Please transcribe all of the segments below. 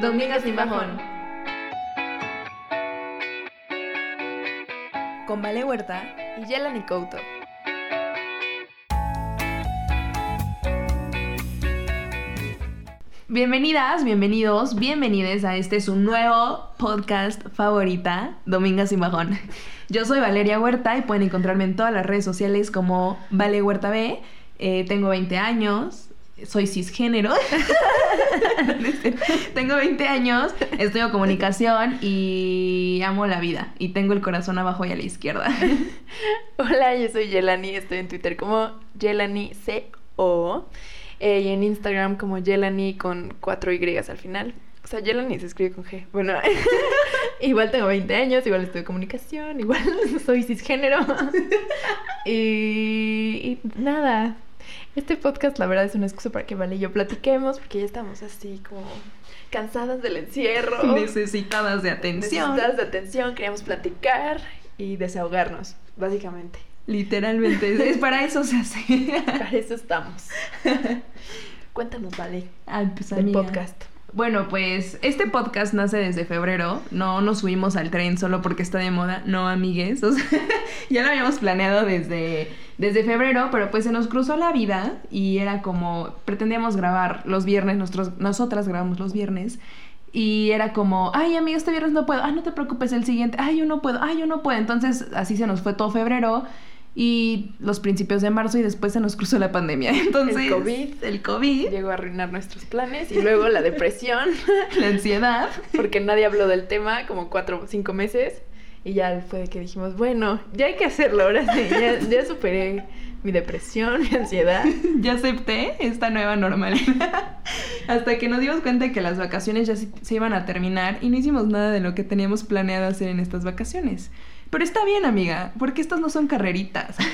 Domingos sin bajón. Con Vale Huerta Y Yelani Couto. Bienvenidas, bienvenidos, bienvenides a este su nuevo podcast favorita, Domingas sin Bajón. Yo soy Valeria Huerta y pueden encontrarme en todas las redes sociales como Vale Huerta B. Eh, tengo 20 años, soy cisgénero. tengo 20 años, estudio comunicación y amo la vida. Y tengo el corazón abajo y a la izquierda. Hola, yo soy Yelani, estoy en Twitter como Yelani CO eh, y en Instagram como Yelani con cuatro Y al final. O sea, Yelani se escribe con G. Bueno, igual tengo 20 años, igual estudio comunicación, igual soy cisgénero. y nada, este podcast la verdad es una excusa para que Vale y yo platiquemos porque ya estamos así como cansadas del encierro. Necesitadas de atención. Necesitadas de atención, queríamos platicar y desahogarnos, básicamente. Literalmente, es para eso se hace. Para eso estamos. Cuéntanos, Vale. Ay, pues, del amiga. podcast. Bueno, pues este podcast nace desde febrero. No nos subimos al tren solo porque está de moda. No, amigues. O sea, ya lo habíamos planeado desde, desde febrero, pero pues se nos cruzó la vida y era como, pretendíamos grabar los viernes, nosotros, nosotras grabamos los viernes. Y era como, ay, amiga, este viernes no puedo. Ah, no te preocupes, el siguiente. Ay, yo no puedo. Ay, yo no puedo. Entonces, así se nos fue todo febrero y los principios de marzo y después se nos cruzó la pandemia. Entonces, El COVID. el COVID, Llegó a arruinar nuestros planes y luego la depresión, la ansiedad. porque nadie habló del tema como cuatro o cinco meses. Y ya fue de que dijimos, bueno, ya hay que hacerlo, ahora sí, ya, ya superé mi depresión, mi ansiedad. ya acepté esta nueva normalidad. Hasta que nos dimos cuenta de que las vacaciones ya se, se iban a terminar y no hicimos nada de lo que teníamos planeado hacer en estas vacaciones. Pero está bien, amiga, porque estas no son carreritas.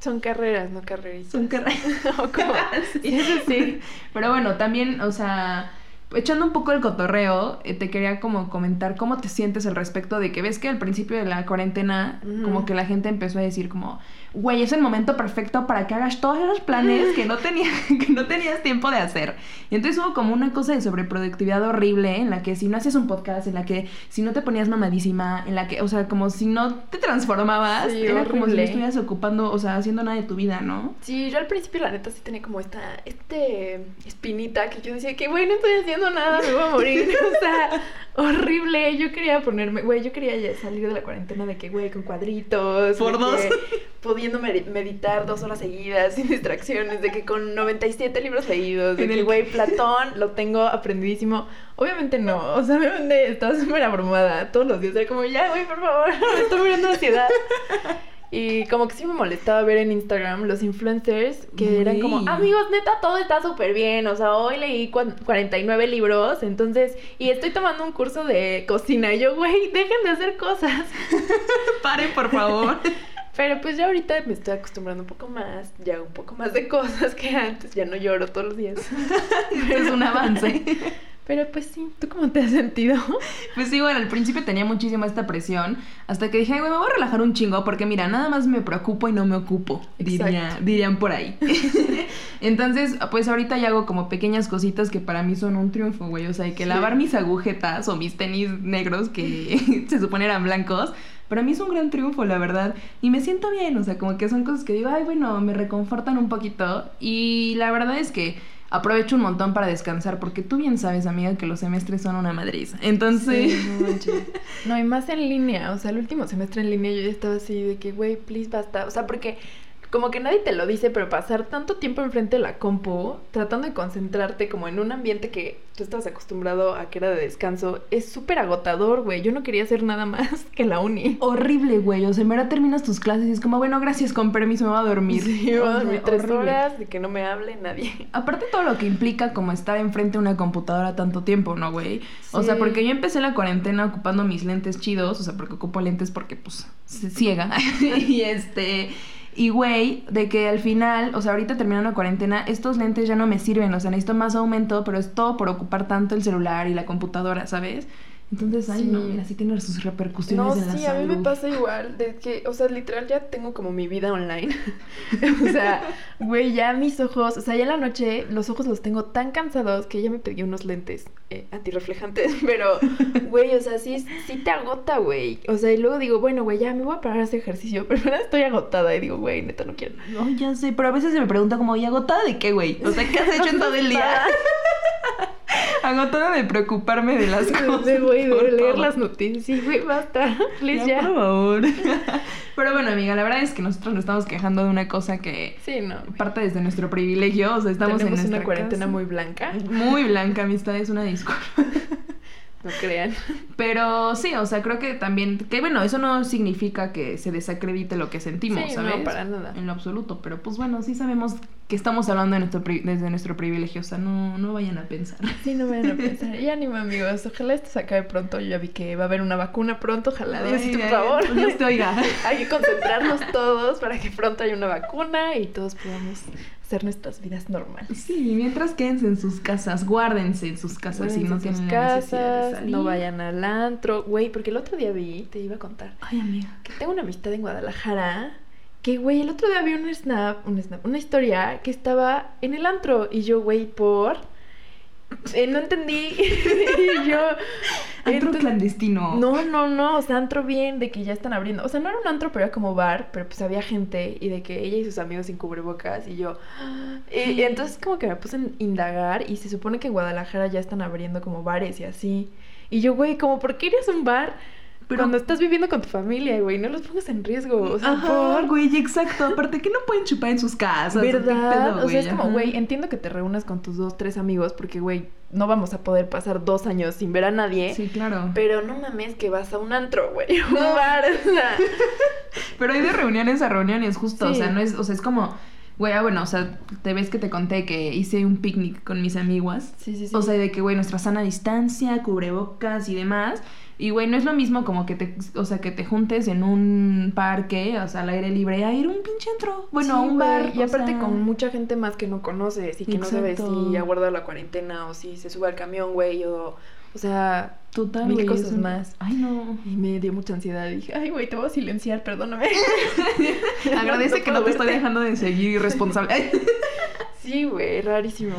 Son carreras, no carreritas. Son carreras. ¿O cómo? Sí, eso sí. Pero bueno, también, o sea, echando un poco el cotorreo, eh, te quería como comentar cómo te sientes al respecto de que ves que al principio de la cuarentena, como que la gente empezó a decir como, güey, es el momento perfecto para que hagas todos esos planes que no, tenía, que no tenías tiempo de hacer. Y entonces hubo como una cosa de sobreproductividad horrible en la que si no hacías un podcast, en la que si no te ponías mamadísima, en la que, o sea, como si no te transformabas, Sí, era como si no estuvieras ocupando, o sea, haciendo nada de tu vida, ¿no? Sí, yo al principio la neta sí tenía como esta este espinita que yo decía que güey, no estoy haciendo nada, me voy a morir. o sea, horrible. Yo quería ponerme, güey, yo quería ya salir de la cuarentena de que güey con cuadritos, Por dos. que pudiendo medi- meditar dos horas seguidas sin distracciones, de que con 97 libros leídos, de En que el- güey Platón lo tengo aprendidísimo. Obviamente no, o sea, obviamente estaba súper abrumada todos los días, era como ya, güey, por favor, me estoy muriendo de ansiedad. Y como que sí me molestaba ver en Instagram los influencers que eran como, amigos, neta, todo está súper bien. O sea, hoy leí cuan- 49 libros, entonces, y estoy tomando un curso de cocina. Y yo, güey, dejen de hacer cosas. Paren, por favor. Pero pues ya ahorita me estoy acostumbrando un poco más, ya hago un poco más de cosas que antes, ya no lloro todos los días. es un avance. Pero pues sí, ¿tú cómo te has sentido? Pues sí, bueno, al principio tenía muchísima esta presión, hasta que dije, "Ay, güey, me voy a relajar un chingo, porque mira, nada más me preocupo y no me ocupo, diría, dirían por ahí. Entonces, pues ahorita ya hago como pequeñas cositas que para mí son un triunfo, güey. O sea, hay que Sí. lavar mis agujetas o mis tenis negros que se supone eran blancos. Para mí es un gran triunfo, la verdad. Y me siento bien, o sea, como que son cosas que digo, ay, bueno, me reconfortan un poquito. Y la verdad es que aprovecho un montón para descansar, porque tú bien sabes, amiga, que los semestres son una madriz. Entonces... No. No, y más en línea. O sea, el último semestre en línea yo ya estaba así de que, güey, please, basta. O sea, porque como que nadie te lo dice, pero pasar tanto tiempo enfrente de la compu, tratando de concentrarte como en un ambiente que tú estabas acostumbrado a que era de descanso, es súper agotador, güey. Yo no quería hacer nada más que la uni. Horrible, güey. O sea, en verdad terminas tus clases y es como, bueno, gracias, con permiso, me voy a dormir. Sí, me voy a dormir tres horrible. horas, de que no me hable nadie. Aparte todo lo que implica como estar enfrente de una computadora tanto tiempo, ¿no, güey? O sea, porque yo empecé la cuarentena ocupando mis lentes chidos, o sea, porque ocupo lentes porque, pues, se ciega. y este... Y, güey, de que al final, o sea, ahorita terminando la cuarentena, estos lentes ya no me sirven, o sea, necesito más aumento, pero es todo por ocupar tanto el celular y la computadora, ¿sabes? Entonces, ay, Sí. no, mira, sí tiene sus repercusiones No, en la sí, salud. a mí me pasa igual, de que, o sea, literal ya tengo como mi vida online. o sea, güey, ya mis ojos, o sea, ya en la noche los ojos los tengo tan cansados que ya me pedí unos lentes eh, antirreflejantes, pero, güey, o sea, sí, sí te agota, güey. O sea, y luego digo, bueno, güey, ya me voy a parar a hacer ejercicio, pero ahora estoy agotada y digo, güey, neta, no quiero. No, ya sé, pero a veces se me pregunta como, ¿y agotada de qué, güey? O sea, ¿qué has hecho en todo el día? Agotada de preocuparme de las cosas. Güey, de por leer las noticias, güey, basta, please Ya, ya. por favor. Pero bueno, amiga, la verdad es que nosotros nos estamos quejando de una cosa que Sí, no. parte desde nuestro privilegio. O sea, estamos Tenemos en una nuestra cuarentena casa. muy blanca, Muy blanca, amistad, es una disculpa. No crean. Pero sí, o sea, creo que también, que bueno, eso no significa que se desacredite lo que sentimos, Sí, ¿sabes? no, para nada. En lo absoluto, pero pues bueno, sí sabemos que estamos hablando de nuestro desde nuestro privilegio, o sea, no, no vayan a pensar. Sí, no van a pensar. Y ánimo, amigos. Ojalá esto se acabe pronto. Yo ya vi que va a haber una vacuna pronto. Ojalá, Diosito, por favor. Dios te oiga. Hay que concentrarnos todos para que pronto haya una vacuna y todos podamos hacer nuestras vidas normales. Sí, mientras quédense en sus casas, guárdense en sus casas si no tienen sus la necesidad de casas, salir. no vayan al antro. Güey, porque el otro día vi, te iba a contar, Ay, amiga. que tengo una amistad en Guadalajara que, güey, el otro día vi un snap, un snap, una historia que estaba en el antro y yo, güey, por... Eh, no entendí. y yo... Antro ent- clandestino. No, no, no, o sea, antro bien, de que ya están abriendo. O sea, no era un antro, pero era como bar, pero pues había gente y de que ella y sus amigos sin cubrebocas y yo. Y, y entonces como que me puse a indagar y se supone que en Guadalajara ya están abriendo como bares y así. Y yo, güey, como, ¿por qué irías a un bar Pero- cuando estás viviendo con tu familia, güey? No los pongas en riesgo. O sea, Ajá, por... güey, exacto. Aparte que no pueden chupar en sus casas. ¿o ¿Verdad? pedo, o sea, es como, güey, entiendo que te reúnas con tus dos, tres amigos porque, güey, no vamos a poder pasar dos años sin ver a nadie. Sí, claro. Pero no mames que vas a un antro, güey. Un bar, o sea. Pero hay de reuniones a reuniones, justo. O Sí. sea, no es, o sea, es como, güey, ah, bueno, o sea, te ves que te conté que hice un picnic con mis amiguas. Sí, sí, sí. O sea, de que, güey, nuestra sana distancia, cubrebocas y demás. Y, güey, no es lo mismo como que te, o sea, que te juntes en un parque, o sea, al aire libre, a ir a un pinche antro. Bueno, a Sí, un bar. Y aparte sea, con mucha gente más que no conoces y que no sabes si ha guardado la cuarentena o si se sube al camión, güey, o... O sea, Total, mil cosas un- más. Ay, no. y me dio mucha ansiedad. Dije, ay, güey, te voy a silenciar, perdóname. Agradece que no te estoy dejando de seguir irresponsable. Sí, güey, rarísimo.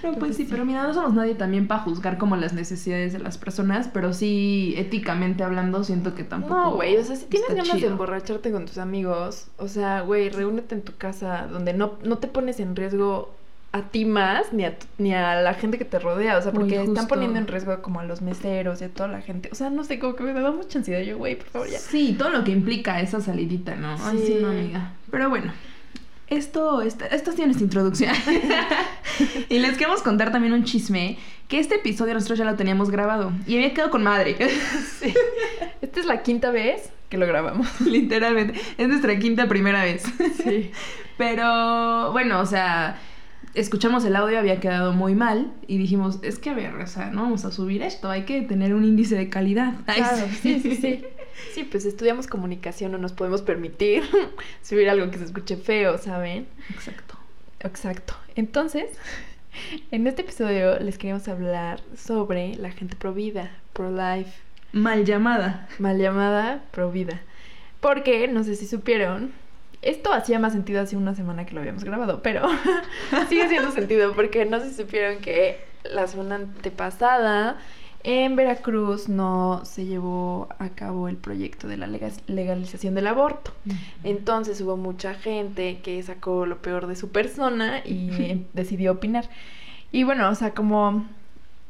Pero pues pues sí, sí. pero mira, no somos nadie también para juzgar como las necesidades de las personas, pero sí, éticamente hablando, siento que tampoco. No, güey, o sea, si tienes ganas de emborracharte con tus amigos, o sea, güey, reúnete en tu casa donde no, no te pones en riesgo a ti más ni a, ni a la gente que te rodea, o sea, porque están poniendo en riesgo como a los meseros y a toda la gente. O sea, no sé, como que me da mucha ansiedad yo, güey, por favor, ya. Sí, todo lo que implica esa salidita, ¿no? Ay, sí, Sí. no, amiga. Pero bueno, esto, esta, esta ha sido nuestra introducción. y les queremos contar también un chisme, que este episodio nosotros ya lo teníamos grabado y había quedado con madre. Sí. Esta es la quinta vez que lo grabamos. Literalmente. Es nuestra quinta primera vez. Sí. Pero bueno, o sea, escuchamos el audio, había quedado muy mal y dijimos, es que a ver, o sea, no vamos a subir esto, hay que tener un índice de calidad. Claro, sí, sí, sí. Sí, pues estudiamos comunicación, no nos podemos permitir subir algo que se escuche feo, ¿saben? Exacto. Exacto. Entonces, en este episodio les queríamos hablar sobre la gente pro vida, pro life, Mal llamada. mal llamada pro vida. Porque, no sé si supieron, esto hacía más sentido hace una semana que lo habíamos grabado, pero sigue haciendo sentido porque no si supieron que la semana antepasada en Veracruz no se llevó a cabo el proyecto de la lega- legalización del aborto. Entonces hubo mucha gente que sacó lo peor de su persona y decidió opinar. Y bueno, o sea, como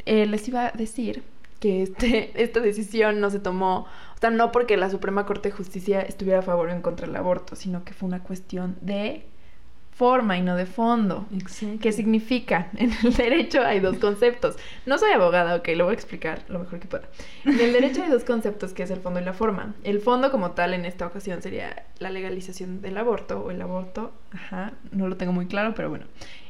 eh, les iba a decir que este, esta decisión no se tomó, o sea, no porque la Suprema Corte de Justicia estuviera a favor o en contra del aborto, sino que fue una cuestión de forma y no de fondo. Exacto. ¿Qué significa? En el derecho hay dos conceptos. No soy abogada, ok, lo voy a explicar lo mejor que pueda. En el derecho hay dos conceptos, que es el fondo y la forma. El fondo como tal en esta ocasión sería la legalización del aborto o el aborto, ajá, no lo tengo muy claro, pero bueno.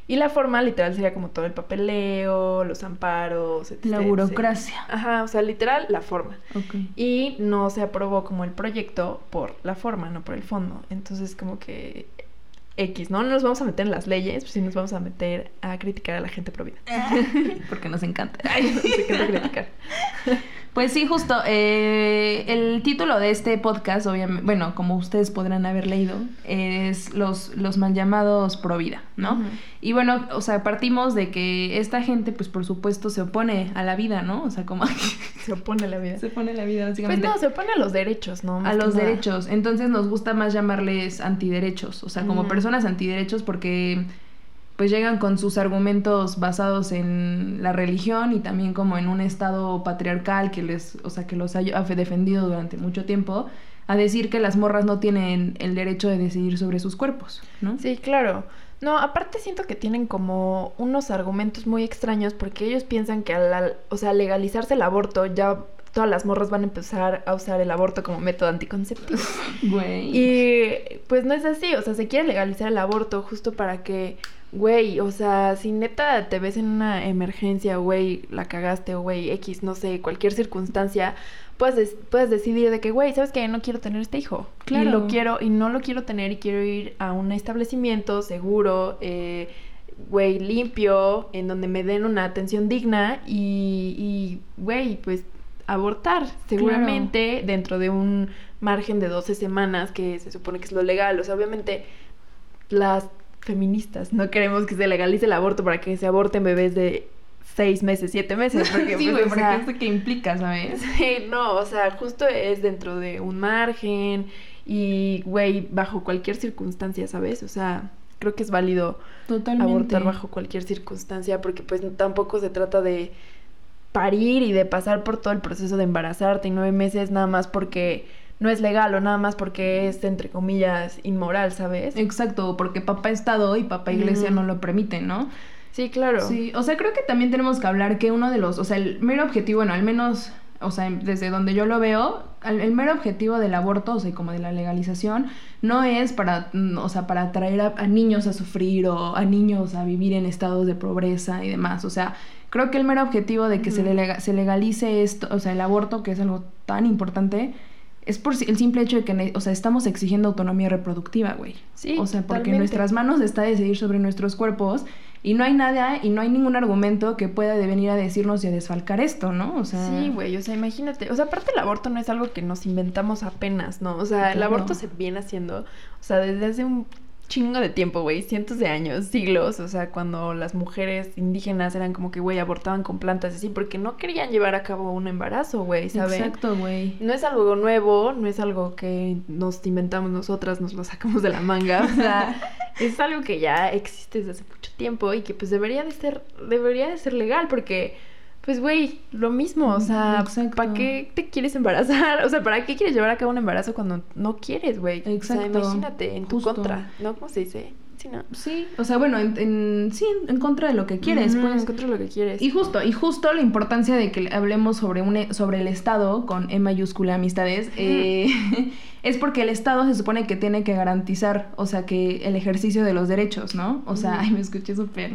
Y la forma literal sería como todo el papeleo, los amparos, etc. La etc. burocracia. Ajá, o sea, literal la forma. Ok. Y no se aprobó como el proyecto por la forma, no por el fondo. Entonces, como que X, ¿no? No nos vamos a meter en las leyes, pues sí nos vamos a meter a criticar a la gente pro vida. Porque nos encanta. Nos encanta criticar. Pues sí, justo. eh, el título de este podcast, obviamente, bueno, como ustedes podrán haber leído, es los, los mal llamados pro vida, ¿no? Y bueno, o sea, partimos de que esta gente, pues por supuesto, se opone a la vida, ¿no? O sea, como Se opone a la vida. se opone a la vida, Pues básicamente. no, se opone a los derechos, ¿no? Más a los nada. derechos. Entonces nos gusta más llamarles antiderechos, o sea, como personas antiderechos porque pues llegan con sus argumentos basados en la religión y también como en un estado patriarcal que les, o sea, que los ha defendido durante mucho tiempo, a decir que las morras no tienen el derecho de decidir sobre sus cuerpos, ¿no? Sí, claro. No, aparte siento que tienen como unos argumentos muy extraños porque ellos piensan que al, o sea, legalizarse el aborto ya todas las morras van a empezar a usar el aborto como método anticonceptivo. Güey. Y pues no es así, o sea, se quiere legalizar el aborto justo para que, güey, o sea, si neta te ves en una emergencia, güey, la cagaste, güey, X, no sé, cualquier circunstancia, puedes, des- puedes decidir de que, güey, ¿sabes qué? No quiero tener este hijo. Claro. Y lo quiero, y no lo quiero tener, y quiero ir a un establecimiento seguro, eh, güey, limpio, en donde me den una atención digna y, y, güey, pues abortar seguramente dentro de un margen de 12 semanas que se supone que es lo legal. O sea, obviamente las feministas no queremos que se legalice el aborto para que se aborten bebés de 6 meses, 7 meses. Porque, sí, pues, güey, o porque sea, esto que implica, ¿sabes? Sí, no, o sea, justo es dentro de un margen y, güey, bajo cualquier circunstancia, ¿sabes? O sea, creo que es válido Totalmente. abortar bajo cualquier circunstancia porque pues tampoco se trata de parir y de pasar por todo el proceso de embarazarte y nueve meses nada más porque no es legal o nada más porque es entre comillas inmoral, ¿sabes? Exacto, porque papá Estado y papá Iglesia no lo permiten, ¿no? Sí, claro. Sí, o sea, creo que también tenemos que hablar que uno de los, o sea, el mero objetivo, bueno, al menos, o sea, desde donde yo lo veo, al- el mero objetivo del aborto, o sea, como de la legalización, no es para, mm, o sea, para atraer a, a niños a sufrir o a niños a vivir en estados de pobreza y demás, o sea, creo que el mero objetivo de que se, le se legalice esto, o sea, el aborto, que es algo tan importante, es por el simple hecho de que, o sea, estamos exigiendo autonomía reproductiva, güey. Sí, O sea, porque en nuestras manos está decidir sobre nuestros cuerpos y no hay nada y no hay ningún argumento que pueda de venir a decirnos y a desfalcar esto, ¿no? O sea, Sí, güey, o sea, imagínate. O sea, aparte el aborto no es algo que nos inventamos apenas, ¿no? O sea, el aborto se viene haciendo, o sea, desde hace un chingo de tiempo, güey, cientos de años, siglos, o sea, cuando las mujeres indígenas eran como que, güey, abortaban con plantas así, porque no querían llevar a cabo un embarazo, güey, ¿sabes? Exacto, güey. No es algo nuevo, no es algo que nos inventamos nosotras, nos lo sacamos de la manga, o sea, es algo que ya existe desde hace mucho tiempo y que pues debería de ser, debería de ser legal porque, pues güey, lo mismo, o sea, Exacto. ¿para qué te quieres embarazar? O sea, ¿para qué quieres llevar a cabo un embarazo cuando no quieres, güey? O Exacto. sea, imagínate, en tu contra, ¿no? ¿Cómo se dice? Sí, ¿no? Sí, o sea, bueno, en, en- sí, en, contra de lo que quieres, pues. en contra de lo que quieres. Y justo, y justo la importancia de que hablemos sobre un e- sobre el Estado con E mayúscula amistades, eh, es porque el Estado se supone que tiene que garantizar, o sea, que el ejercicio de los derechos, ¿no? O sea, ay, me escuché súper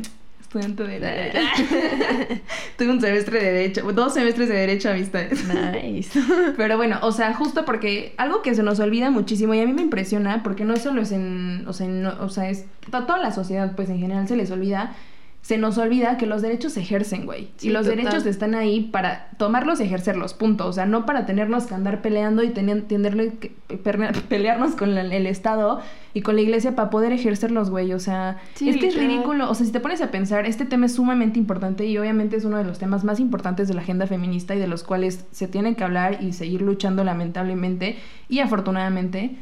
estudiante de derecho. Tuve un semestre de derecho, dos semestres de derecho amistades. Nice. Pero bueno, o sea, justo porque algo que se nos olvida muchísimo y a mí me impresiona, porque no solo es en, o sea, en- o sea, es a toda la sociedad, pues en general se les olvida, se nos olvida que los derechos se ejercen, güey. Sí, y los total. derechos están ahí para tomarlos y ejercerlos, punto. O sea, no para tenernos que andar peleando y tener, tenerle que pelearnos con el Estado y con la iglesia para poder ejercerlos, güey. O sea, Sí, es que es ridículo. O sea, si te pones a pensar, este tema es sumamente importante y obviamente es uno de los temas más importantes de la agenda feminista y de los cuales se tienen que hablar y seguir luchando lamentablemente y afortunadamente.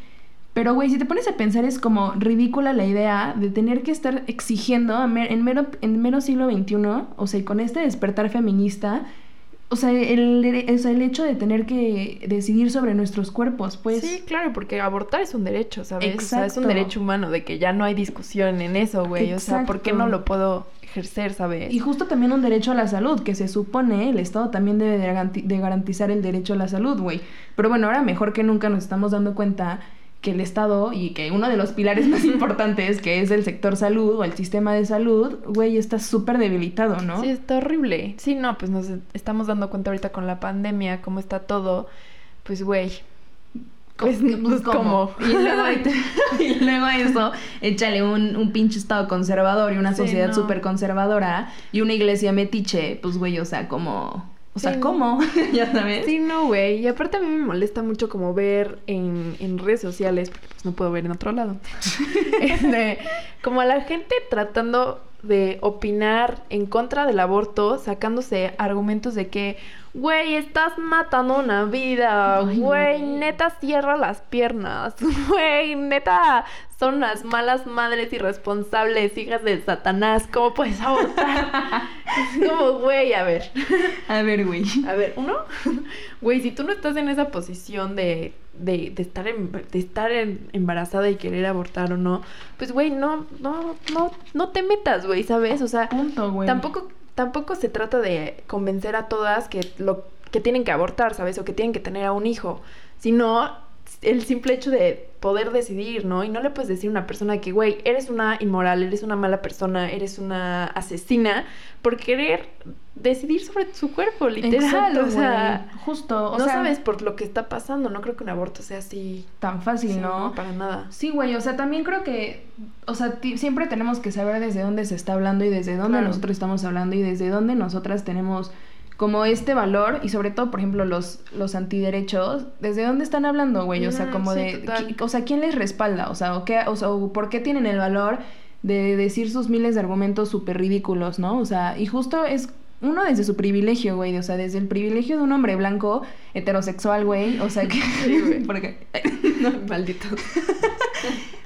Pero, güey, si te pones a pensar, es como ridícula la idea de tener que estar exigiendo mer- en, mero, en mero siglo XXI, o sea, con este despertar feminista, o sea, el, dere- o sea, el hecho de tener que decidir sobre nuestros cuerpos, pues... sí, claro, porque abortar es un derecho, ¿sabes? O sea, es un Exacto. derecho humano, de que ya no hay discusión en eso, güey. O sea, ¿por qué Exacto. no lo puedo ejercer, sabes? Y justo también un derecho a la salud, que se supone el Estado también debe de garantizar el derecho a la salud, güey. Pero bueno, ahora mejor que nunca nos estamos dando cuenta que el Estado y que uno de los pilares más importantes, que es el sector salud o el sistema de salud, güey, está súper debilitado, ¿no? Sí, está horrible. Sí, no, pues nos estamos dando cuenta ahorita con la pandemia, cómo está todo. Pues, güey. Pues, pues, ¿cómo? Y luego, y luego a eso, échale un, un pinche estado conservador y una Sí, sociedad no. súper conservadora y una iglesia metiche, pues güey, o sea, como... O sea, Sí, ¿cómo? ya sabes. Sí, no, güey. Y aparte a mí me molesta mucho como ver en, en redes sociales, porque pues no puedo ver en otro lado, este, como a la gente tratando de opinar en contra del aborto, sacándose argumentos de que, güey, estás matando una vida, no, güey. neta cierra las piernas, güey, neta son unas malas madres irresponsables, hijas de Satanás, ¿cómo puedes abortar? es como, güey, a ver. A ver, güey. A ver, uno, güey, si tú no estás en esa posición de, de, de estar, en- de estar en- embarazada y querer abortar o no, pues, güey, no, no, no, no te metas, güey, ¿sabes? O sea, Punto, güey. tampoco, tampoco se trata de convencer a todas que lo que tienen que abortar, ¿sabes? O que tienen que tener a un hijo, sino el simple hecho de poder decidir, ¿no? Y no le puedes decir a una persona que, güey, eres una inmoral, eres una mala persona, eres una asesina, por querer decidir sobre su cuerpo, literal. Exacto, o sea. Justo, o no sea, sabes por lo que está pasando. No creo que un aborto sea así. tan fácil, Sí, ¿no? Para nada. Sí, güey, o sea, también creo que, o sea, siempre tenemos que saber desde dónde se está hablando y desde dónde Claro. nosotros estamos hablando y desde dónde nosotras tenemos como este valor y sobre todo, por ejemplo, los, los antiderechos, ¿desde dónde están hablando, güey? O sea, Mm, como sí, de, total. o sea, ¿quién les respalda? O sea, o, qué, o, sea, o por qué tienen el valor de decir sus miles de argumentos súper ridículos, ¿no? O sea, y justo es uno desde su privilegio, güey, o sea, desde el privilegio de un hombre blanco, heterosexual, güey, o sea, que... Sí, porque... Maldito.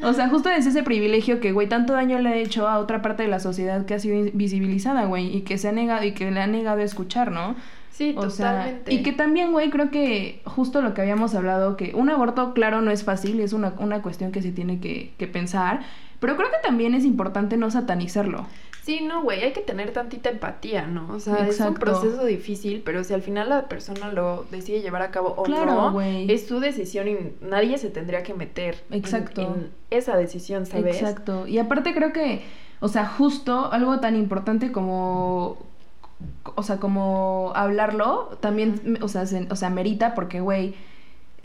O sea, justo es ese privilegio que, güey, tanto daño le ha hecho a otra parte de la sociedad que ha sido visibilizada, güey, y que se ha negado y que le ha negado a escuchar, ¿no? Sí, O sea, totalmente. y que también, güey, creo que justo lo que habíamos hablado, que un aborto, claro, no es fácil, es una, una cuestión que se tiene que, que pensar, pero creo que también es importante no satanizarlo. Sí, no, güey, hay que tener tantita empatía, ¿no? O sea, es un proceso difícil, pero si al final la persona lo decide llevar a cabo o Claro, no, es su decisión y nadie se tendría que meter en- Exacto. En, esa decisión, ¿sabes? Exacto. Y aparte creo que, o sea, justo algo tan importante como, o sea, como hablarlo, también, o sea, se- o sea, merita porque, güey,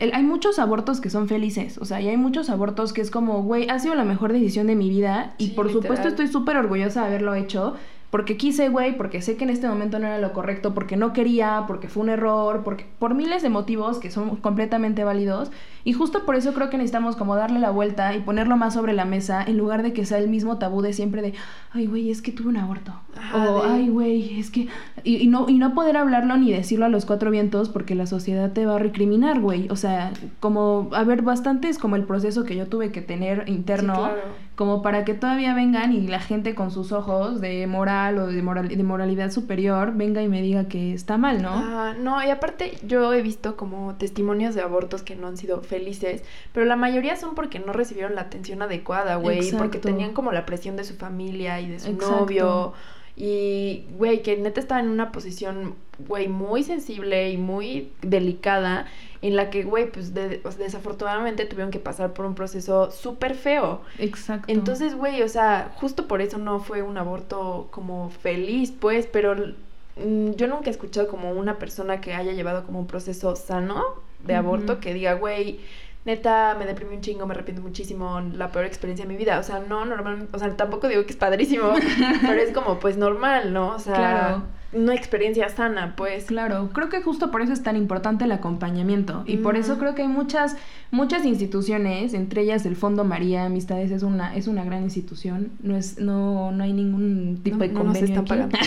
el- hay muchos abortos que son felices, o sea, y hay muchos abortos que es como, güey, ha sido la mejor decisión de mi vida y Sí, por supuesto estoy súper orgullosa de haberlo hecho. Porque quise, güey, porque sé que en este momento no era lo correcto, porque no quería, porque fue un error, porque por miles de motivos que son completamente válidos. Y justo por eso creo que necesitamos como darle la vuelta y ponerlo más sobre la mesa en lugar de que sea el mismo tabú de siempre de, ay, güey, es que tuve un aborto. Ajá, o, de- ay, güey, es que... Y, y no, y no poder hablarlo ni decirlo a los cuatro vientos porque la sociedad te va a recriminar, güey. O sea, como, a ver, bastante es como el proceso que yo tuve que tener interno Sí, claro. como para que todavía vengan y la gente con sus ojos de moral o de, moral, de moralidad superior venga y me diga que está mal, ¿no? Ah, no, y aparte yo he visto como testimonios de abortos que no han sido felices, pero la mayoría son porque no recibieron la atención adecuada, güey, porque tenían como la presión de su familia y de su Exacto. novio. Y, güey, que neta estaba en una posición, güey, muy sensible y muy delicada, en la que, güey, pues de- sea, desafortunadamente tuvieron que pasar por un proceso súper feo. Exacto. Entonces, güey, o sea, justo por eso no fue un aborto como feliz, pues, pero mm, yo nunca he escuchado como una persona que haya llevado como un proceso sano de aborto que diga, güey, neta, me deprimí un chingo, me arrepiento muchísimo, la peor experiencia de mi vida. O sea, no, normalmente, o sea, tampoco digo que es padrísimo, pero es como, pues, normal, ¿no? O sea, Claro. una experiencia sana, pues. Claro, creo que justo por eso es tan importante el acompañamiento y por eso creo que hay muchas muchas instituciones, entre ellas el Fondo María Amistades es una es una gran institución, no es no no hay ningún tipo No- de no nos convenio están aquí. pagando.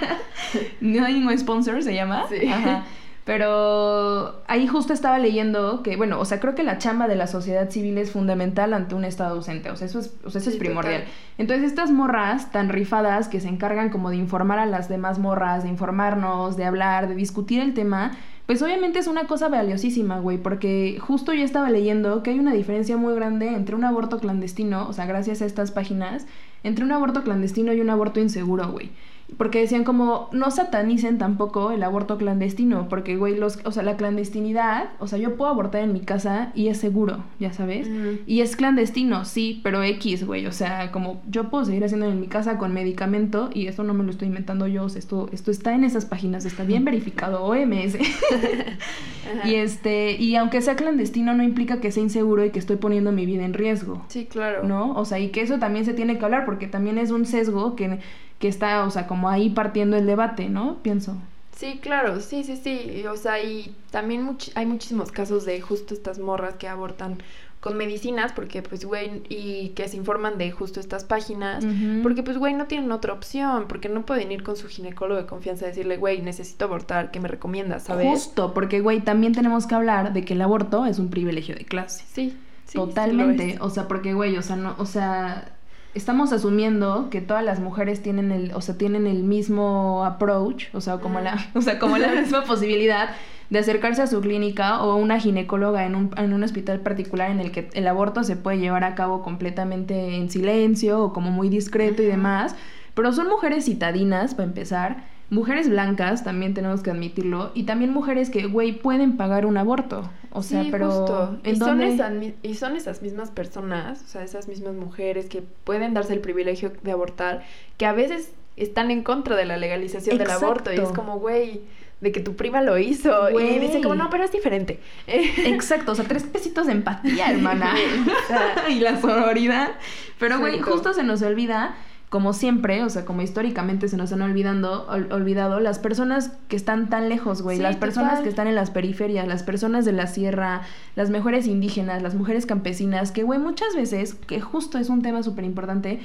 no hay ningún sponsor se llama. Sí. Ajá. Pero ahí justo estaba leyendo que, bueno, o sea, creo que la chamba de la sociedad civil es fundamental ante un Estado ausente, o sea, eso es, o sea, eso Sí, es primordial. total. Entonces, estas morras tan rifadas que se encargan como de informar a las demás morras, de informarnos, de hablar, de discutir el tema, pues obviamente es una cosa valiosísima, güey, porque justo yo estaba leyendo que hay una diferencia muy grande entre un aborto clandestino, o sea, gracias a estas páginas, entre un aborto clandestino y un aborto inseguro, güey. Porque decían como, no satanicen tampoco el aborto clandestino, porque, güey, los, o sea, la clandestinidad, o sea, yo puedo abortar en mi casa y es seguro, ya sabes. Y es clandestino, sí, pero X, güey. O sea, como yo puedo seguir haciendo en mi casa con medicamento y esto no me lo estoy inventando yo. o sea, esto, esto está en esas páginas, está bien verificado, OMS. Y este, y aunque sea clandestino, no implica que sea inseguro y que estoy poniendo mi vida en riesgo. Sí, claro. ¿No? O sea, y que eso también se tiene que hablar porque también es un sesgo que, que está, o sea, como ahí partiendo el debate, ¿no? Pienso. Sí, claro, sí, sí, sí. O sea, y también much- hay muchísimos casos de justo estas morras que abortan con medicinas, porque pues, güey, y que se informan de justo estas páginas, porque pues, güey, no tienen otra opción, porque no pueden ir con su ginecólogo de confianza a decirle, güey, necesito abortar, ¿qué me recomiendas? ¿Sabes? Justo, porque, güey, también tenemos que hablar de que el aborto es un privilegio de clase. Sí, sí, Totalmente. o sea, porque, güey, o sea, no, o sea, estamos asumiendo que todas las mujeres tienen el, o sea, tienen el mismo approach, o sea, como Mm. la, o sea, como la misma posibilidad de acercarse a su clínica o a una ginecóloga en un, en un hospital particular en el que el aborto se puede llevar a cabo completamente en silencio o como muy discreto y demás. Pero son mujeres citadinas, para empezar. Mujeres blancas, también tenemos que admitirlo. Y también mujeres que, güey, pueden pagar un aborto. O sea, sí, pero... justo. ¿en Y son, esas, y son esas mismas personas, o sea, esas mismas mujeres que pueden darse el privilegio de abortar, que a veces están en contra de la legalización del aborto. Y es como, güey, de que tu prima lo hizo. Güey. Y dicen como, no, pero es diferente. Exacto, o sea, tres pesitos de empatía, hermana. Y la sororidad. Pero, güey, justo se nos olvida, como siempre, o sea, como históricamente se nos han olvidando, ol- olvidado, las personas que están tan lejos, güey. Sí, las personas total. que están en las periferias, las personas de la sierra, las mujeres indígenas, las mujeres campesinas, que, güey, muchas veces, que justo es un tema súper importante,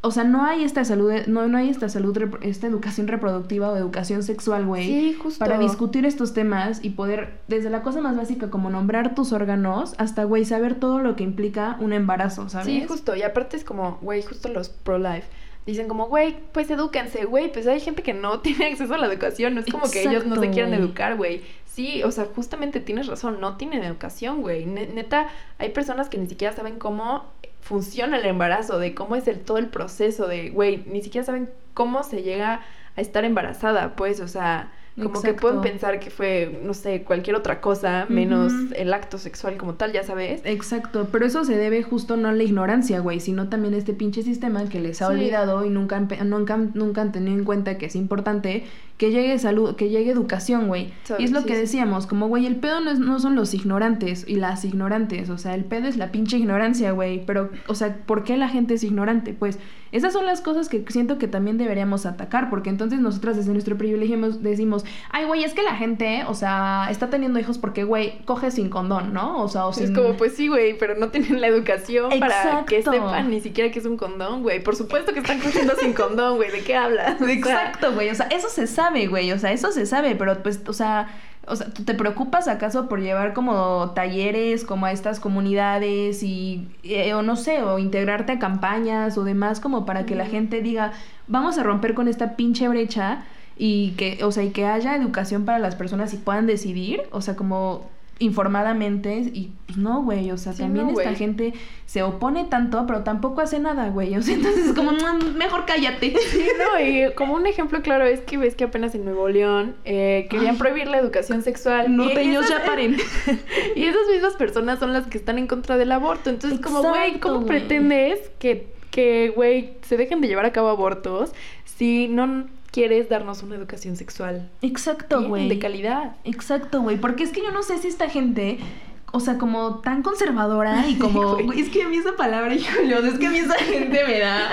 o sea, no hay esta salud, no, no hay esta salud, esta educación reproductiva o educación sexual, güey sí, para discutir estos temas y poder, desde la cosa más básica como nombrar tus órganos, hasta, güey, saber todo lo que implica un embarazo, ¿sabes? Sí, justo. Y aparte es como, güey, justo los pro-life. Dicen como, güey, pues edúquense, güey. Pues hay gente que no tiene acceso a la educación. No es como que ellos no se quieran educar, güey. Sí, o sea, justamente tienes razón. No tienen educación, güey. Ne- Neta, hay personas que ni siquiera saben cómo funciona el embarazo, de cómo es el todo el proceso, de, güey, ni siquiera saben cómo se llega a estar embarazada, pues, o sea, como que pueden pensar que fue, no sé, cualquier otra cosa, menos el acto sexual como tal, ya sabes. Exacto, pero eso se debe justo no a la ignorancia, güey, sino también a este pinche sistema que les ha Sí. olvidado y nunca han, nunca, nunca han tenido en cuenta que es importante que llegue salud, que llegue educación, güey. Y es lo sí, que decíamos, como, güey, el pedo no, es- no son los ignorantes y las ignorantes, o sea, el pedo es la pinche ignorancia, güey, pero, o sea, ¿por qué la gente es ignorante? Pues esas son las cosas que siento que también deberíamos atacar, porque entonces nosotras desde nuestro privilegio decimos, ay, güey, es que la gente, o sea, está teniendo hijos porque, güey, coge sin condón, ¿no? O sea, o Es sin... como, pues sí, güey, pero no tienen la educación para que sepan ni siquiera que es un condón, güey. Por supuesto que están cogiendo sin condón, güey. ¿De qué hablas? Exacto, güey. O sea, eso se sabe, güey. O sea, eso se sabe, pero pues, o sea, o sea, ¿tú te preocupas acaso por llevar como talleres como a estas comunidades y, eh, o no sé, o integrarte a campañas o demás como para que la gente diga, vamos a romper con esta pinche brecha y que, o sea, y que haya educación para las personas y puedan decidir, o sea, como informadamente y pues no, güey, o sea, Sí, también no, esta gente se opone tanto, pero tampoco hace nada, güey, o sea, entonces es como, "Mm, mejor cállate. Sí, no, y como un ejemplo claro es que ves que apenas en Nuevo León eh, querían Ay. prohibir la educación sexual. Norteños y ya paren. Y esas mismas personas son las que están en contra del aborto. Entonces, como, güey, ¿cómo pretendes que, que, güey, se dejen de llevar a cabo abortos si no quieres darnos una educación sexual Exacto, güey. de calidad? Exacto, güey. Porque es que yo no sé si esta gente, o sea, como tan conservadora y como. Es que a mí esa palabra, híjole, es que a mí esa gente me da.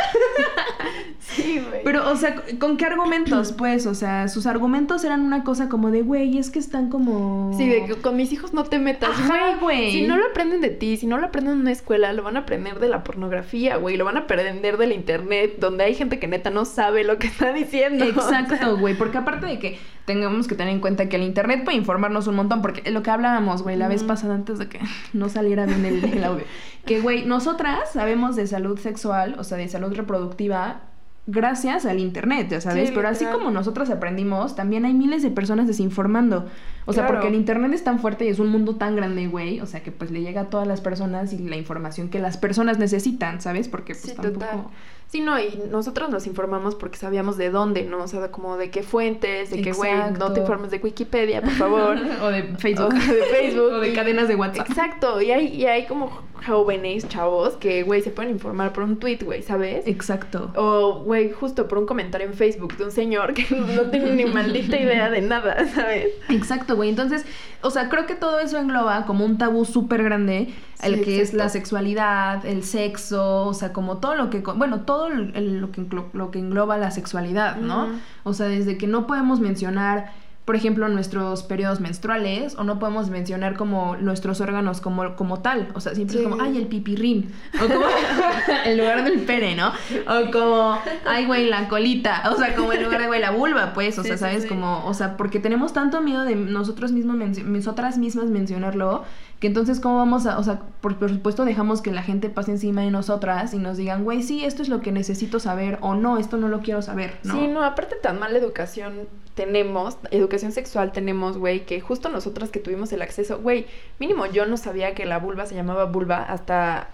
Sí, güey. Pero, o sea, ¿con qué argumentos? Pues, o sea, sus argumentos eran una cosa como de, güey, es que están como. Sí, de que con mis hijos no te metas. Ajá, güey. Si no lo aprenden de ti, si no lo aprenden en una escuela, lo van a aprender de la pornografía, güey. Lo van a aprender del internet, donde hay gente que neta no sabe lo que está diciendo. Exacto, güey, porque aparte de que tengamos que tener en cuenta que el internet puede informarnos un montón, porque lo que hablábamos, güey, la vez pasada antes de que no saliera bien el, el audio, que, güey, nosotras sabemos de salud sexual, o sea, de salud reproductiva, gracias al internet, ya sabes, Sí, pero así como nosotras aprendimos, también hay miles de personas desinformando, o sea, Claro. porque el internet es tan fuerte y es un mundo tan grande, güey, o sea, que pues le llega a todas las personas y la información que las personas necesitan, ¿sabes? Porque pues Sí, tampoco... total. Sí, no, y nosotros nos informamos porque sabíamos de dónde, ¿no? O sea, como de qué fuentes, de qué, güey, no te informes de Wikipedia, por favor. o de Facebook. O de Facebook. o de cadenas de WhatsApp. Exacto, y hay, y hay como jóvenes, chavos, que, güey, se pueden informar por un tweet, güey, ¿sabes? Exacto. O, güey, justo por un comentario en Facebook de un señor que no tiene ni maldita idea de nada, ¿sabes? Exacto, güey. Entonces, o sea, creo que todo eso engloba como un tabú súper grande, Sí, el que es la sexualidad, el sexo, o sea, como todo lo que, bueno, todo lo, que, lo que engloba la sexualidad, ¿no? O sea, desde que no podemos mencionar por ejemplo, nuestros periodos menstruales o no podemos mencionar como nuestros órganos como, como tal. O sea, siempre es como, ay, el pipirrín. O como, en lugar del pere, ¿no? O como, ay, güey, la colita. O sea, como en lugar de, güey, la vulva, pues. O sea, ¿sabes? Como, o sea, porque tenemos tanto miedo de nosotros mismos, nosotras mismas mencionarlo que entonces, ¿cómo vamos a, o sea, por, por, supuesto dejamos que la gente pase encima de nosotras y nos digan, güey, sí, esto es lo que necesito saber o no, esto no lo quiero saber, ¿no? Sí, no, aparte tan mala educación tenemos, educación sexual tenemos, güey, que justo nosotras que tuvimos el acceso, güey, mínimo yo no sabía que la vulva se llamaba vulva hasta,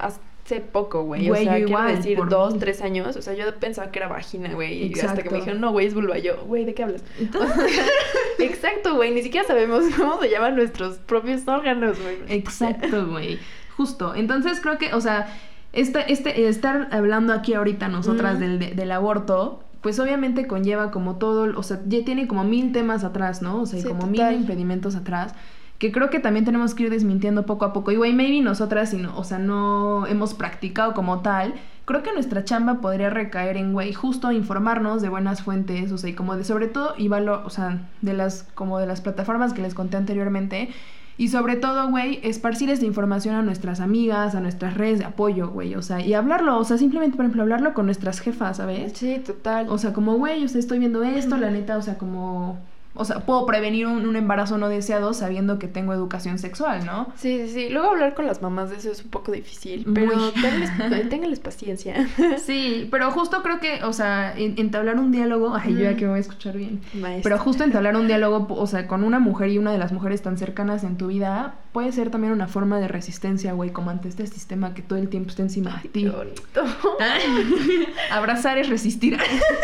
hace poco, güey. O sea, quiero decir, dos, tres años. O sea, yo pensaba que era vagina, güey. Y hasta que me dijeron, no, güey, es vulva. Yo, güey, ¿de qué hablas? Exacto, güey. Ni siquiera sabemos cómo se llaman nuestros propios órganos, güey. Exacto, güey. Justo. Entonces creo que, o sea, este, este, estar hablando aquí ahorita nosotras del, del aborto pues obviamente conlleva como todo, o sea, ya tiene como mil temas atrás, ¿no? O sea, como mil impedimentos atrás, que creo que también tenemos que ir desmintiendo poco a poco. Y güey, maybe nosotras, no, o sea, no hemos practicado como tal, creo que nuestra chamba podría recaer en, güey, justo informarnos de buenas fuentes, o sea, y como de sobre todo, y valor, o sea, de las, como de las plataformas que les conté anteriormente, y sobre todo, güey, esparcir esta información a nuestras amigas, a nuestras redes de apoyo, güey. O sea, y hablarlo, o sea, simplemente, por ejemplo, hablarlo con nuestras jefas, ¿sabes? Sí, total. O sea, como, güey, o sea, estoy viendo esto, la neta, o sea, como o sea, puedo prevenir un, embarazo no deseado sabiendo que tengo educación sexual, ¿no? Sí, sí, sí. Luego hablar con las mamás de eso es un poco difícil, pero ténganles, paciencia. Sí, pero justo creo que, o sea, entablar un diálogo, ay, yo ya que me voy a escuchar bien. Pero justo entablar un diálogo, o sea, con una mujer y una de las mujeres tan cercanas en tu vida, puede ser también una forma de resistencia, güey, como ante este sistema que todo el tiempo está encima de ti. Qué bonito. Abrazar es resistir.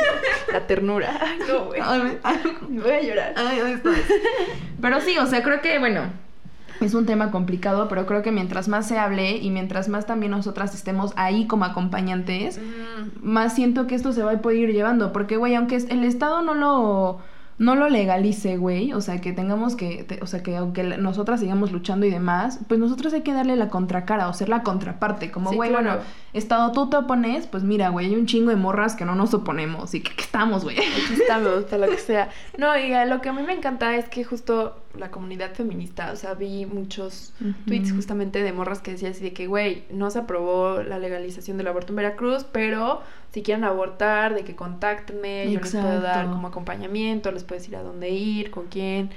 La ternura. Ay, no, güey. Voy a llorar. Pero sí, o sea, creo que, bueno, es un tema complicado, pero creo que mientras más se hable y mientras más también nosotras estemos ahí como acompañantes, más siento que esto se va a poder ir llevando. Porque, güey, aunque el Estado no lo no lo legalice, güey, o sea, que tengamos que, o sea, que aunque nosotras sigamos luchando y demás, pues nosotros hay que darle la contracara o ser la contraparte, como, güey, bueno, estado tú te opones, pues mira, güey, hay un chingo de morras que no nos oponemos y que estamos, güey. Aquí estamos, hasta lo que sea. No, y lo que a mí me encanta es que justo la comunidad feminista, o sea, vi muchos tweets justamente de morras que decían así de que, güey, no se aprobó la legalización del aborto en Veracruz, pero si quieren abortar, de que contáctenme, yo les puedo dar como acompañamiento, les puedo decir a dónde ir, con quién,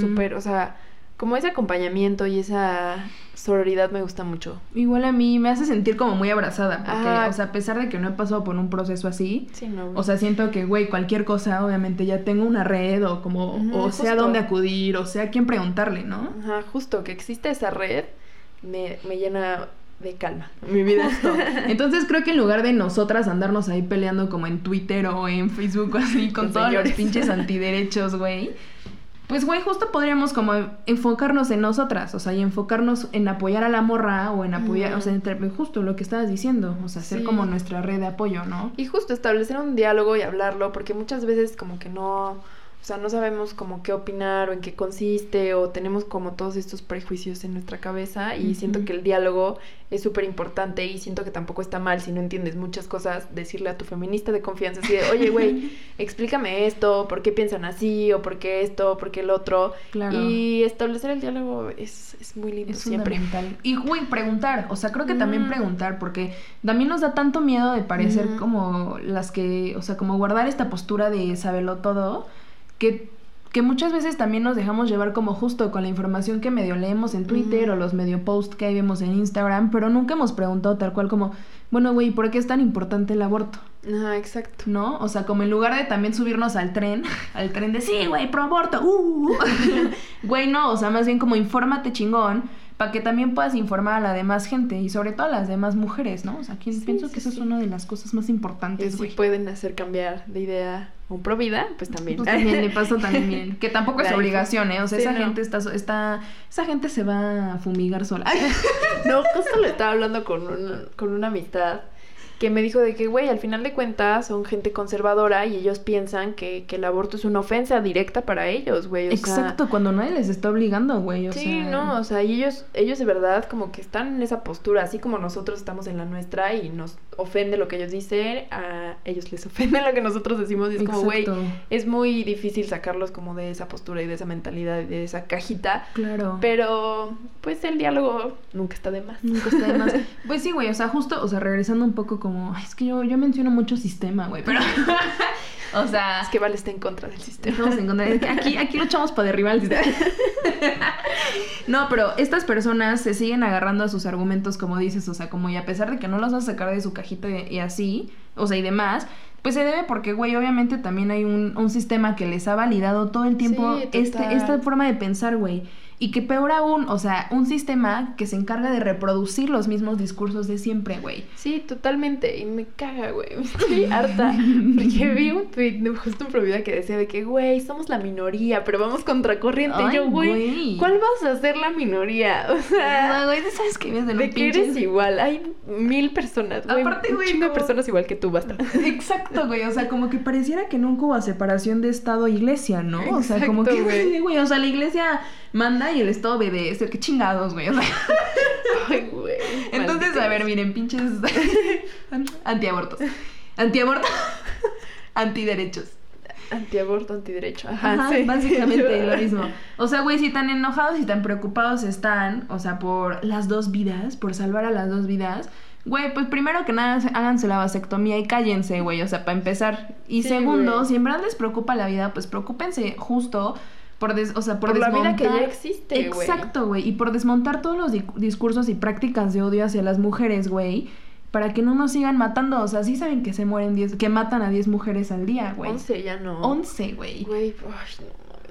súper, o sea, como ese acompañamiento y esa sororidad me gusta mucho. Igual a mí me hace sentir como muy abrazada, porque, o sea, a pesar de que no he pasado por un proceso así, o sea, siento que, güey, cualquier cosa, obviamente ya tengo una red o como, o sea, dónde acudir, o sea, a quién preguntarle, ¿no? Ajá, justo, que existe esa red me, me llena de calma. Mi vida es todo. Entonces creo que en lugar de nosotras andarnos ahí peleando como en Twitter o en Facebook así con, todos los pinches antiderechos, güey, pues, güey, justo podríamos como enfocarnos en nosotras, o sea, y enfocarnos en apoyar a la morra o en apoyar, o sea, justo lo que estabas diciendo, o sea, ser como nuestra red de apoyo, ¿no? Y justo establecer un diálogo y hablarlo, porque muchas veces como que no o sea, no sabemos como qué opinar o en qué consiste o tenemos como todos estos prejuicios en nuestra cabeza y siento que el diálogo es súper importante y siento que tampoco está mal si no entiendes muchas cosas decirle a tu feminista de confianza así de, oye, güey, explícame esto, por qué piensan así o por qué esto, por qué el otro. Claro. Y establecer el diálogo es, es muy lindo es siempre. Fundamental. Y, güey, preguntar, o sea, creo que también mm. preguntar porque también nos da tanto miedo de parecer como las que, o sea, como guardar esta postura de saberlo todo que, muchas veces también nos dejamos llevar como justo con la información que medio leemos en Twitter o los medio posts que vemos en Instagram, pero nunca hemos preguntado tal cual como, bueno, güey, ¿por qué es tan importante el aborto? Ajá, exacto. ¿No? O sea, como en lugar de también subirnos al tren, al tren de sí, güey, pro aborto, uh, güey, no, o sea, más bien como infórmate chingón para que también puedas informar a la demás gente y sobre todo a las demás mujeres, ¿no? O sea, pienso que eso es una de las cosas más importantes. Y si pueden hacer cambiar de idea un pro vida, pues también. Pues también le pasa también Que tampoco es obligación, ¿eh? O sea, esa gente está, está, esa gente se va a fumigar sola. no, justo le estaba hablando con, con una amistad que me dijo de que, güey, al final de cuentas son gente conservadora y ellos piensan que, que el aborto es una ofensa directa para ellos, güey. O Exacto, cuando nadie les está obligando, güey. O sí, sea... no, o sea, y ellos, ellos de verdad como que están en esa postura, así como nosotros estamos en la nuestra y nos ofende lo que ellos dicen, a ellos les ofende lo que nosotros decimos y es como, güey, es muy difícil sacarlos como de esa postura y de esa mentalidad y de esa cajita. Claro. Pero, pues el diálogo nunca está de más. Nunca está de más. Pues sí, güey, o sea, justo, o sea, regresando un poco como, es que yo, yo menciono mucho sistema, güey, pero, o sea, Es que Vale está en contra del sistema. Estamos en contra- Aquí, aquí luchamos para derribar el sistema. No, pero estas personas se siguen agarrando a sus argumentos, como dices, o sea, como y a pesar de que no los vas a sacar de su cajita y así, o sea, y demás, pues se debe porque, güey, obviamente también hay un, un sistema que les ha validado todo el tiempo Sí, este, esta forma de pensar, güey. Y que peor aún, o sea, un sistema que se encarga de reproducir los mismos discursos de siempre, güey. Sí, totalmente. Y me caga, güey. Estoy harta. Porque vi un tweet de justo en Provida que decía de que, güey, somos la minoría, pero vamos contracorriente. y yo, Ay, güey. ¿cuál vas a ser la minoría? O Ah, sea, güey, ¿sabes qué? Vives en de un que eres igual. Hay mil personas, güey. Aparte, un güey, chingo de personas igual que tú, basta. Exacto, güey. O sea, como que pareciera que nunca hubo separación de Estado e Iglesia, ¿no? O sea, como que, güey, o sea, la Iglesia manda y el Estado obedece. Qué chingados, güey. O sea, Ay, güey. entonces, a ver, miren, pinches antiabortos. Antiaborto. Antiderechos. Antiaborto, antiderecho. Ajá, Ajá, sí. básicamente lo mismo. O sea, güey, si tan enojados y tan preocupados están, o sea, por las dos vidas, por salvar a las dos vidas, güey, pues primero que nada, háganse la vasectomía y cállense, güey, o sea, para empezar. Y Sí, segundo, si en verdad les preocupa la vida, pues preocúpense justo por, des- o sea, por, Por la vida que ya existe, güey. Exacto, güey, y por desmontar todos los di- discursos y prácticas de odio hacia las mujeres, güey. Para que no nos sigan matando. O sea, sí saben que se mueren 10, que matan a 10 mujeres al día, güey. Once ya no. 11, güey. Güey,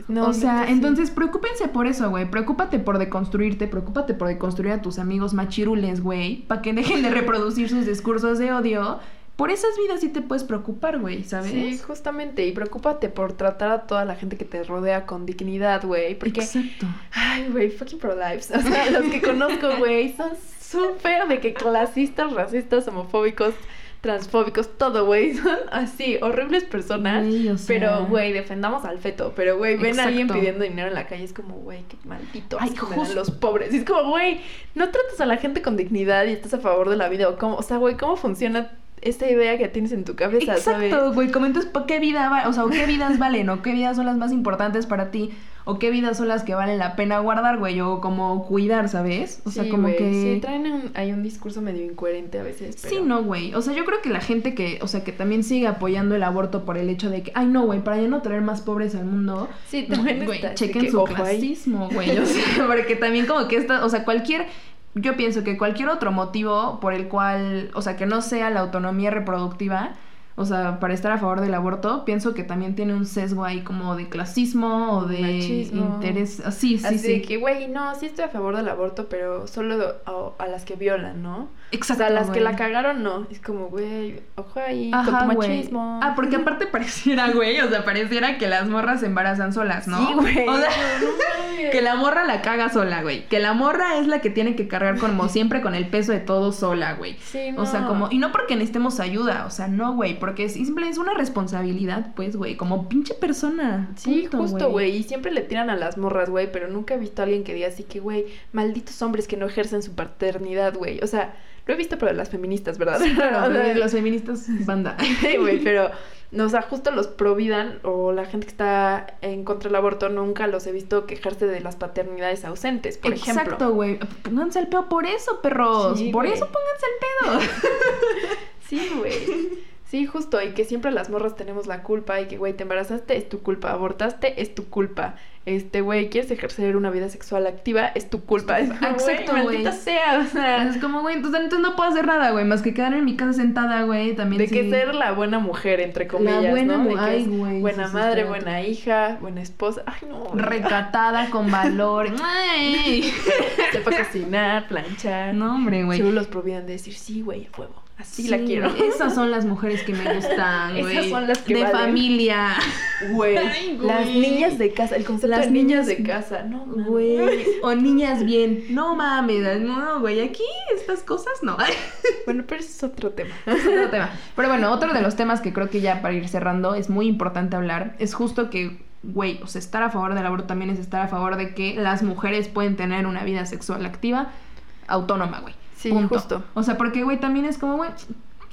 no o sea, sí. entonces preocúpense por eso, güey. Preocúpate por deconstruirte, preocúpate por deconstruir a tus amigos machirules, güey. Para que dejen de reproducir sus discursos de odio. Por esas vidas sí te puedes preocupar, güey, ¿sabes? Sí, justamente. Y preocúpate por tratar a toda la gente que te rodea con dignidad, güey. Porque, Exacto. ay, güey, fucking pro-lives. O sea, los que conozco, güey, son súper de que clasistas, racistas, homofóbicos, transfóbicos, todo, güey. Son así, horribles personas. Güey, o sea- Pero, güey, defendamos al feto. Pero, güey, ven a alguien pidiendo dinero en la calle. Es como, güey, qué maldito Ay, justo. los pobres. Y es como, güey, no tratas a la gente con dignidad y estás a favor de la vida. O, cómo, o sea, güey, ¿cómo funciona esta idea que tienes en tu cabeza, sabes? Exacto, güey. Como entonces, ¿por ¿qué vida va? O sea, ¿o ¿qué vidas valen? ¿O qué vidas son las más importantes para ti? ¿O qué vidas son las que valen la pena guardar, güey? O como cuidar, ¿sabes? O sea, Sí, como que... Sí, traen un, hay un discurso medio incoherente a veces, pero... Sí, no, güey. O sea, yo creo que la gente que, o sea, que también sigue apoyando el aborto por el hecho de que, ay, no, güey, para ya no traer más pobres al mundo. Sí, también güey, chequen que su clasismo, güey. O sea, porque también como que esta, o sea, cualquier, yo pienso que cualquier otro motivo por el cual, o sea, que no sea la autonomía reproductiva, o sea, para estar a favor del aborto, pienso que también tiene un sesgo ahí como de clasismo o de Machismo. interés. Así, sí, Así sí. de que, güey, no, sí estoy a favor del aborto, pero solo a, a las que violan, ¿no? Exacto. o sea, las que la cagaron, no. Es como, güey, ojo ahí, Ajá, con tu güey. machismo. Ah, porque aparte pareciera, güey, o sea, pareciera que las morras se embarazan solas, ¿no? Sí, güey. O sea, no que la morra la caga sola, güey. Que la morra es la que tiene que cargar como siempre con el peso de todo sola, güey. Sí, O sea, no. como, y no porque necesitemos ayuda, o sea, no, güey, porque es, simple es una responsabilidad, pues, güey, como pinche persona. Sí, punto, justo, güey. Y siempre le tiran a las morras, güey. Pero nunca he visto a alguien que diga así que, güey, malditos hombres que no ejercen su paternidad, güey. O sea, lo he visto, pero de las feministas, ¿verdad? Sí, claro, O sea, güey, las feministas banda. Sí, güey, pero, no, o sea, justo los providan o la gente que está en contra del aborto nunca los he visto quejarse de las paternidades ausentes, por ejemplo. Exacto, güey. Pónganse el pedo por eso, perros. Sí, por eso pónganse el pedo. Sí, güey. Sí, justo, y que siempre las morras tenemos la culpa y que, güey, te embarazaste, es tu culpa, abortaste, es tu culpa. Este, güey, quieres ejercer una vida sexual activa, es tu culpa. Es como, Exacto, güey. güey. Sea, o sea, Es como, güey, entonces, entonces no puedo hacer nada, güey, más que quedar en mi casa sentada, güey, también de sí. que ser la buena mujer, entre comillas, buena ¿no? mu- De que ay, es güey, buena sí, madre, buena hija, buena esposa. Ay, no. recatada, con valor. Ay. Sepa cocinar, planchar. No, hombre, güey. Solo los prohibían de decir, sí, güey, a huevo. Así la quiero. Esas son las mujeres que me gustan, güey. Esas son las que De valen. familia. Güey. Las niñas de casa. El concepto Las de niñas niñas- de casa. No. Güey. O niñas bien. No mames. No, güey. Aquí estas cosas no. Bueno, pero ese es otro tema. Es otro tema. Pero bueno, otro de los temas que creo que ya para ir cerrando es muy importante hablar es justo que, güey, o sea, estar a favor del aborto también es estar a favor de que las mujeres pueden tener una vida sexual activa, autónoma, güey. Sí, Punto. justo. O sea, porque, güey, también es como, güey,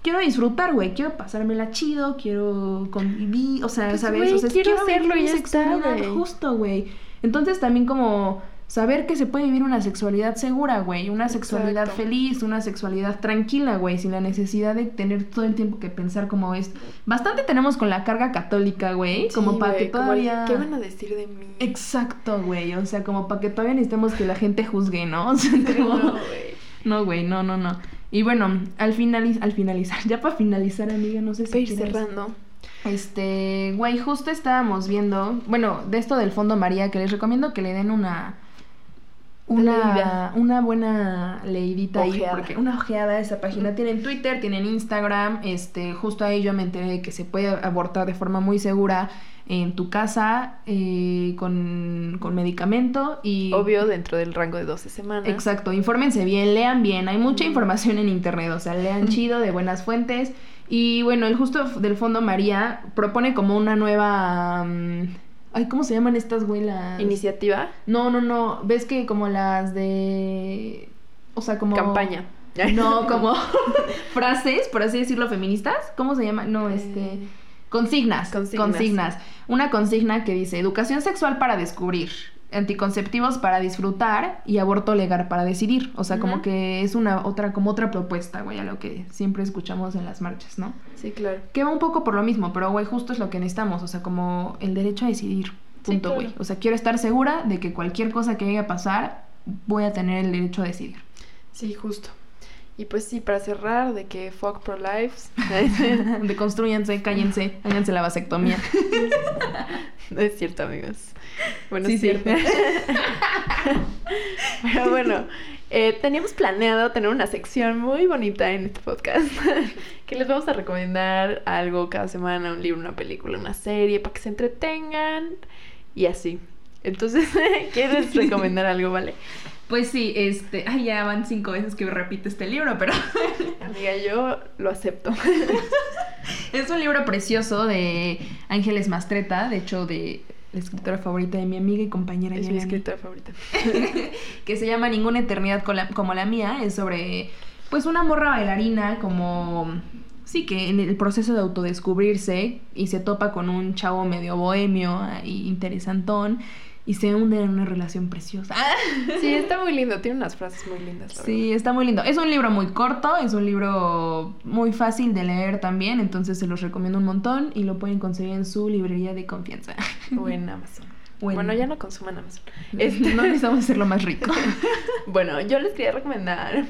quiero disfrutar, güey, quiero pasármela chido, quiero convivir, o sea, Pues, ¿sabes? güey, o sea, quiero hacerlo y ya está, justo, güey. Entonces también como saber que se puede vivir una sexualidad segura, güey, una sexualidad Exacto. feliz, una sexualidad tranquila, güey, sin la necesidad de tener todo el tiempo que pensar como es. Bastante tenemos con la carga católica, güey, como para que todavía... ¿Qué van a decir de mí? Exacto, güey, o sea, como para que todavía necesitemos que la gente juzgue, ¿no? O sea, como- No, güey. No, güey, no, no, no. Y bueno, al, finaliz al finalizar, ya para finalizar, amiga, no sé si ir cerrando. Este, güey, justo estábamos viendo, bueno, de esto del Fondo María, que les recomiendo que le den una una, una buena leidita ahí, Ojeada. porque una ojeada a esa página. Tienen Twitter, tienen Instagram, este, justo ahí yo me enteré de que se puede abortar de forma muy segura en tu casa eh, con, con medicamento y... Obvio, dentro del rango de 12 semanas. Exacto, infórmense bien, lean bien, hay mucha información en internet, o sea, lean chido, de buenas fuentes. Y bueno, el justo del Fondo María propone como una nueva... mm, ay, ¿cómo se llaman estas, güey? Las... Iniciativa. No, no, no, ves que como las de... O sea, como... Campaña. No, como frases, por así decirlo, feministas. ¿Cómo se llama? No, este... Consignas, Consignas. consignas. Una consigna que dice educación sexual para descubrir, anticonceptivos para disfrutar y aborto legal para decidir. O sea, como que es una otra, como otra propuesta, güey, a lo que siempre escuchamos en las marchas, ¿no? Sí, claro. Que va un poco por lo mismo, pero güey, justo es lo que necesitamos. O sea, como el derecho a decidir. Sí, Punto, claro. güey. O sea, quiero estar segura de que cualquier cosa que llegue a pasar, voy a tener el derecho a decidir. Sí, justo. Y pues sí, para cerrar, de que fuck pro lives. Deconstruyanse, cállense, háganse la vasectomía. no es cierto, amigos. Bueno, Sí, sí. cierto. Pero bueno, eh, teníamos planeado tener una sección muy bonita en este podcast. que les vamos a recomendar algo cada semana, un libro, una película, una serie, para que se entretengan y así. Entonces, ¿quieres recomendar algo, vale? Pues sí, este, ay, ya van cinco veces que repito este libro, pero Amiga, yo lo acepto. es un libro precioso de Ángeles Mastreta, de hecho de la escritora favorita de mi amiga y compañera es mi escritora favorita. que se llama Ninguna eternidad como la mía, es sobre pues una morra bailarina como sí que en el proceso de autodescubrirse y se topa con un chavo medio bohemio y interesantón y se hunde en una relación preciosa. Sí, está muy lindo, tiene unas frases muy lindas. Sí, está muy lindo. Es un libro muy corto, es un libro muy fácil de leer también, entonces se los recomiendo un montón y lo pueden conseguir en su librería de confianza. O en Amazon. Bueno, ya no consuman Amazon. Este, no necesitamos hacerlo más rico. Bueno, yo les quería recomendar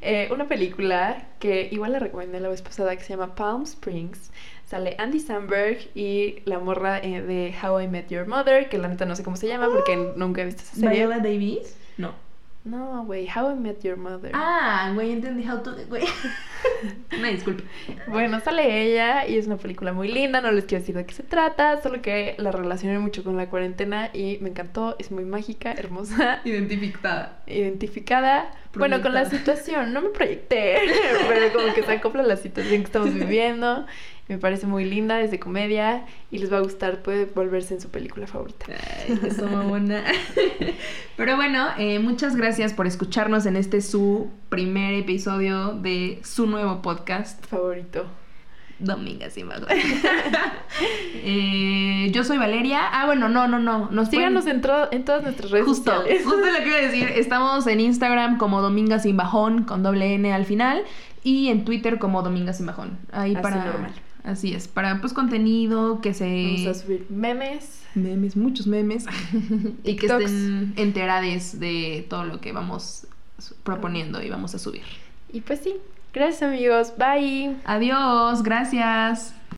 eh, una película que igual la recomendé la vez pasada que se llama Palm Springs. Sale Andy Samberg y la morra eh, de How I Met Your Mother, que la neta no sé cómo se llama porque nunca he visto esa serie. ¿Viola Davis? No. No, güey, How I Met Your Mother. Ah, güey, entendí how to... Güey. Una disculpa. Bueno, sale ella y es una película muy linda, no les quiero decir de qué se trata, solo que la relacioné mucho con la cuarentena y me encantó, es muy mágica, hermosa, Identificada. identificada. Bueno, con la Proyectada. situación, no me proyecté, pero como que se acopla la situación que estamos viviendo. Me parece muy linda, es de comedia y les va a gustar, puede volverse en su película favorita. Ay, eso, mamona. Pero bueno, eh, muchas gracias por escucharnos en este su primer episodio de su nuevo podcast. Favorito. Domingas y Mago. Eh, yo soy Valeria. Ah, bueno, no, no, no. Nos Síganos pueden- en, tro- en todas nuestras redes Justo, sociales. justo lo que iba a decir. Estamos en Instagram como Domingas sin Bajón con doble N al final y en Twitter como Domingas sin Bajón. Ahí Así para normal. Así es, para pues contenido que se Vamos a subir memes. memes, muchos memes y que estén enterades de todo lo que vamos proponiendo y vamos a subir. Y pues sí, gracias amigos, bye. Adiós, gracias.